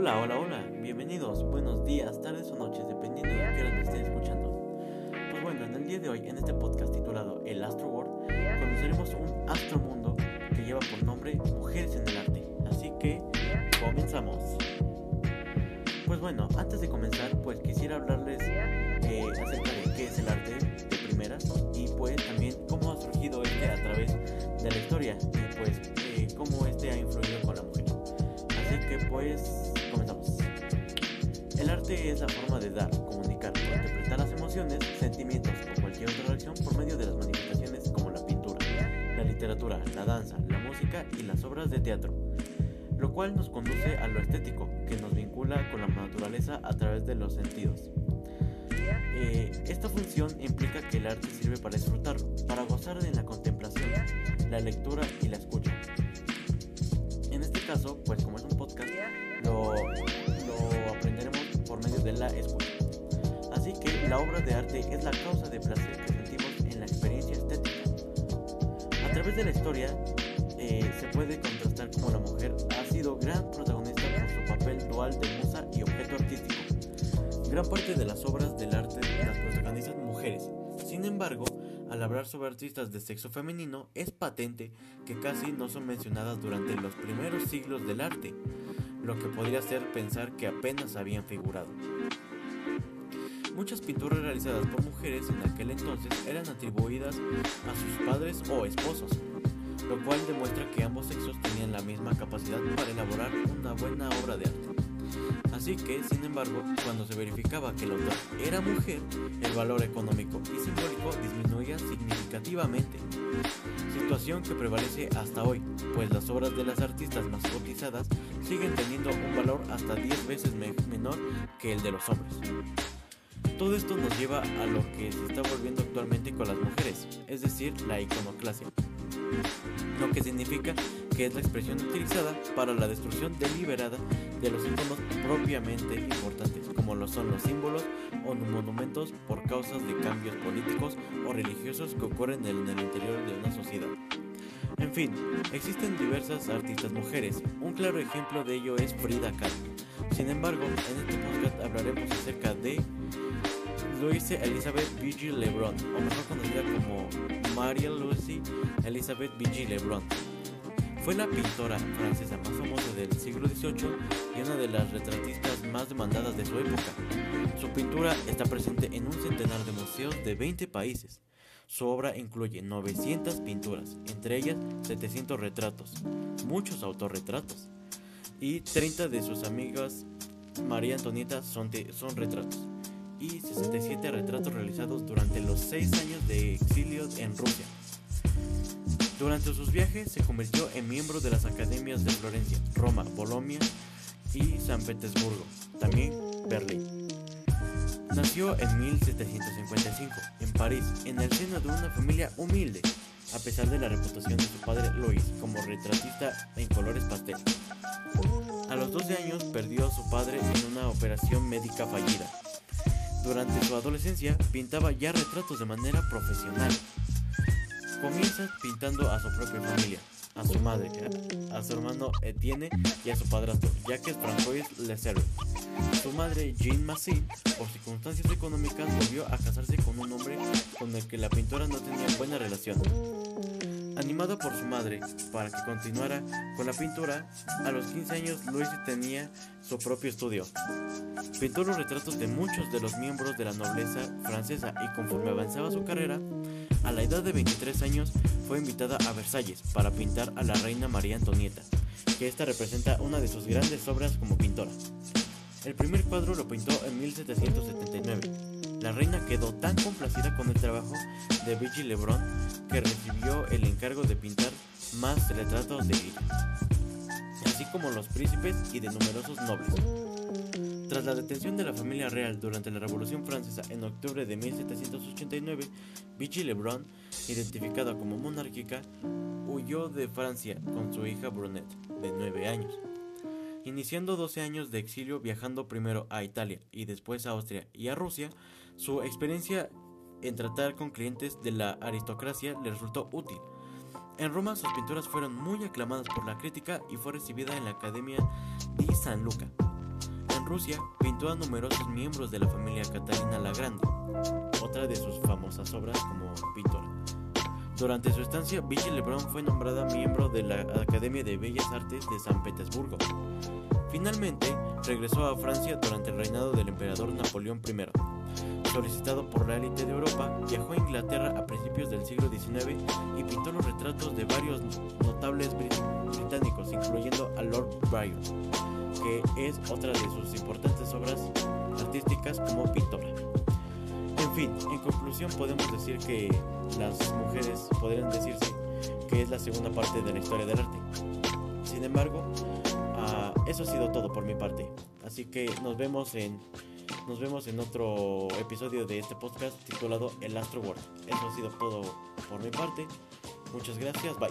Hola, hola, hola, bienvenidos, buenos días, tardes o noches, dependiendo de qué hora me estén escuchando. Pues bueno, en el día de hoy, en este podcast titulado El Astro World, conoceremos un astromundo de dar, comunicar o interpretar las emociones, sentimientos o cualquier otra reacción por medio de las manifestaciones como la pintura, la literatura, la danza, la música y las obras de teatro lo cual nos conduce a lo estético, que nos vincula con la naturaleza a través de los sentidos. Eh, esta función implica que el arte sirve para disfrutarlo, para gozar de la contemplación, la lectura y la escucha. En este caso, pues como es un podcast, lo, lo aprenderemos por medio de la escucha. Así que la obra de arte es la causa de placer que sentimos en la experiencia estética. A través de la historia, eh, se puede contrastar como la mujer ha sido gran protagonista por su papel dual de musa y objeto artístico. Gran parte de las obras del arte las protagonizan mujeres. Sin embargo, al hablar sobre artistas de sexo femenino, es patente que casi no son mencionadas durante los primeros siglos del arte, lo que podría hacer pensar que apenas habían figurado. Muchas pinturas realizadas por mujeres en aquel entonces eran atribuidas a sus padres o esposos, lo cual demuestra que ambos sexos tenían la misma capacidad para elaborar una buena obra de arte. Así que, sin embargo, cuando se verificaba que el autor era mujer, el valor económico y simbólico disminuía significativamente, situación que prevalece hasta hoy, pues las obras de las artistas más cotizadas siguen teniendo un valor hasta 10 veces menor que el de los hombres. Todo esto nos lleva a lo que se está volviendo actualmente con las mujeres, es decir, la iconoclasia lo que significa que es la expresión utilizada para la destrucción deliberada de los símbolos propiamente importantes, como lo son los símbolos o monumentos por causas de cambios políticos o religiosos que ocurren en el interior de una sociedad. En fin, existen diversas artistas mujeres, un claro ejemplo de ello es Frida Kahlo. Sin embargo, en este podcast hablaremos acerca de Louise Elizabeth B.G. Lebron, o mejor conocida como Maria Lucy Elizabeth B.G. Lebron. Fue la pintora francesa más famosa del siglo XVIII y una de las retratistas más demandadas de su época. Su pintura está presente en un centenar de museos de 20 países. Su obra incluye 900 pinturas, entre ellas 700 retratos, muchos autorretratos, y 30 de sus amigas María Antonieta son, retratos y 67 retratos realizados durante los 6 años de exilio en Rusia. Durante sus viajes se convirtió en miembro de las academias de Florencia, Roma, Bolonia y San Petersburgo, también Berlín. Nació en 1755 en París, en el seno de una familia humilde, a pesar de la reputación de su padre Louis como retratista en colores pastel. A los 12 años perdió a su padre en una operación médica fallida durante su adolescencia pintaba ya retratos de manera profesional. Comienza pintando a su propia familia, a su madre, a su hermano Etienne y a su padrastro, Jacques Francois Lecerre. Su madre, Jean Massy, por circunstancias económicas, volvió a casarse con un hombre con el que la pintora no tenía buena relación. Animado por su madre para que continuara con la pintura, a los 15 años Louis tenía su propio estudio. Pintó los retratos de muchos de los miembros de la nobleza francesa y conforme avanzaba su carrera, a la edad de 23 años fue invitada a Versalles para pintar a la reina María Antonieta, que esta representa una de sus grandes obras como pintora. El primer cuadro lo pintó en 1779 la reina quedó tan complacida con el trabajo de Vichy Lebron que recibió el encargo de pintar más retratos de ella, así como los príncipes y de numerosos nobles. Tras la detención de la familia real durante la Revolución Francesa en octubre de 1789, Vichy Lebron, identificada como monárquica, huyó de Francia con su hija Brunette, de 9 años iniciando 12 años de exilio viajando primero a Italia y después a Austria y a Rusia, su experiencia en tratar con clientes de la aristocracia le resultó útil. En Roma sus pinturas fueron muy aclamadas por la crítica y fue recibida en la Academia di San Luca. Rusia pintó a numerosos miembros de la familia Catalina la Grande, otra de sus famosas obras como pintora. Durante su estancia, Vichy Lebrun fue nombrada miembro de la Academia de Bellas Artes de San Petersburgo. Finalmente, regresó a Francia durante el reinado del emperador Napoleón I. Solicitado por la élite de Europa, viajó a Inglaterra a principios del siglo XIX y pintó los retratos de varios notables británicos, incluyendo a Lord Byron, que es otra de sus importantes obras artísticas como pintora. En fin, en conclusión podemos decir que las mujeres podrían decirse que es la segunda parte de la historia del arte. Sin embargo, uh, eso ha sido todo por mi parte. Así que nos vemos en nos vemos en otro episodio de este podcast titulado El Astro World. Eso ha sido todo por mi parte. Muchas gracias. Bye.